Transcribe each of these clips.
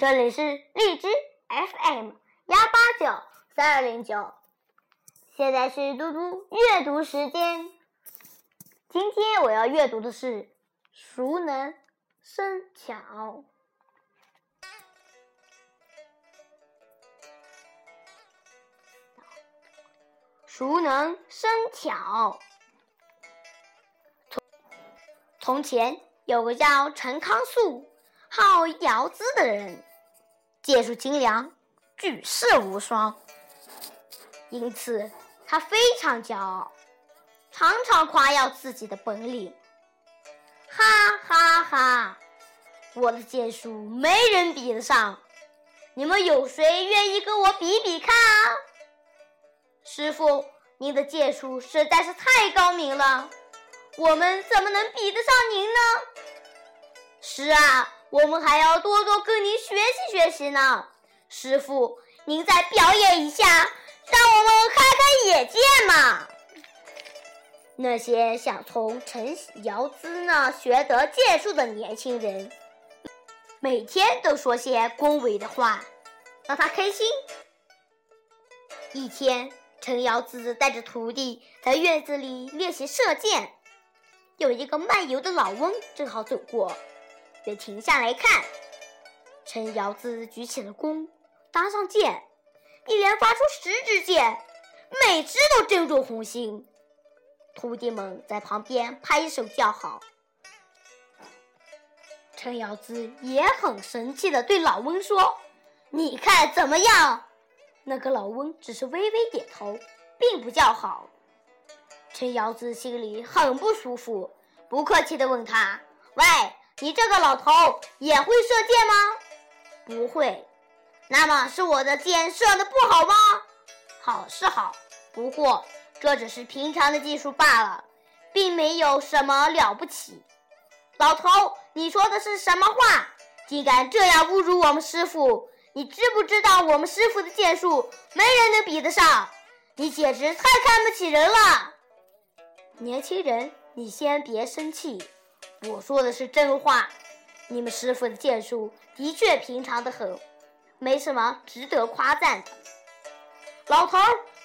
这里是荔枝 FM 幺八九三二零九，现在是嘟嘟阅读时间。今天我要阅读的是《熟能生巧》。熟能生巧。从从前有个叫陈康肃，好摇资的人。剑术精良，举世无双，因此他非常骄傲，常常夸耀自己的本领。哈哈哈！我的剑术没人比得上，你们有谁愿意跟我比比看啊？师傅，您的剑术实在是太高明了，我们怎么能比得上您呢？是啊。我们还要多多跟您学习学习呢，师傅，您再表演一下，让我们开开眼界嘛！那些想从陈瑶姿那学得剑术的年轻人，每天都说些恭维的话，让他开心。一天，陈瑶姿带着徒弟在院子里练习射箭，有一个漫游的老翁正好走过。便停下来看，陈瑶子举起了弓，搭上箭，一连发出十支箭，每支都正中红心。徒弟们在旁边拍手叫好。陈瑶子也很神气地对老翁说：“你看怎么样？”那个老翁只是微微点头，并不叫好。陈瑶子心里很不舒服，不客气地问他：“喂？”你这个老头也会射箭吗？不会。那么是我的箭射的不好吗？好是好，不过这只是平常的技术罢了，并没有什么了不起。老头，你说的是什么话？竟敢这样侮辱我们师傅！你知不知道我们师傅的剑术没人能比得上？你简直太看不起人了！年轻人，你先别生气。我说的是真话，你们师傅的剑术的确平常的很，没什么值得夸赞的。老头，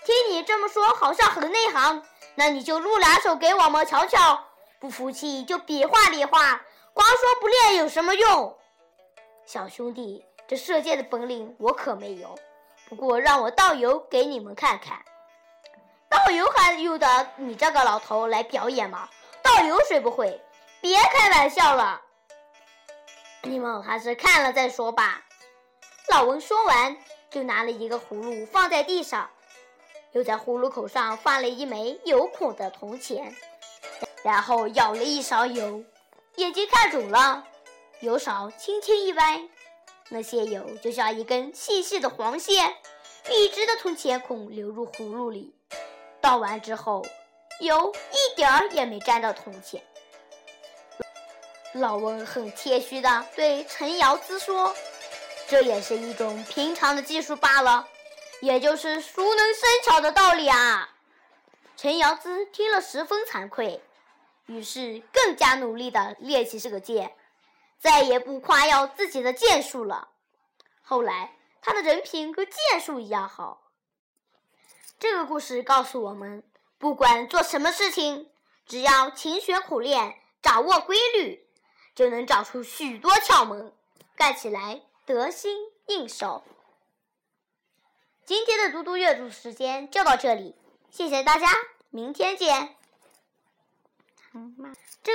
听你这么说，好像很内行，那你就露两手给我们瞧瞧。不服气就比划比划，光说不练有什么用？小兄弟，这射箭的本领我可没有，不过让我道友给你们看看。道友还用得你这个老头来表演吗？道友谁不会？别开玩笑了，你们还是看了再说吧。老翁说完，就拿了一个葫芦放在地上，又在葫芦口上放了一枚有孔的铜钱，然后舀了一勺油，眼睛看准了，油勺轻轻一歪，那些油就像一根细细的黄线，笔直的从钱孔流入葫芦里。倒完之后，油一点儿也没沾到铜钱。老翁很谦虚地对陈瑶姿说：“这也是一种平常的技术罢了，也就是熟能生巧的道理啊。”陈瑶姿听了十分惭愧，于是更加努力地练习这个剑，再也不夸耀自己的剑术了。后来，他的人品跟剑术一样好。这个故事告诉我们，不管做什么事情，只要勤学苦练，掌握规律。就能找出许多窍门，盖起来得心应手。今天的嘟嘟阅读时间就到这里，谢谢大家，明天见。这个。